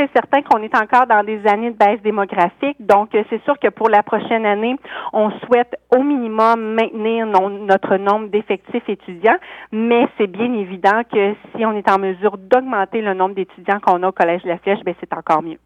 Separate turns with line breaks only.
c'est certain qu'on est encore dans des années de baisse démographique. Donc, euh, c'est sûr que pour la prochaine année, on souhaite au minimum maintenir notre nombre d'effectifs étudiants, mais c'est bien évident que si on est en mesure d'augmenter le nombre d'étudiants qu'on a au Collège de la Flèche, c'est encore mieux.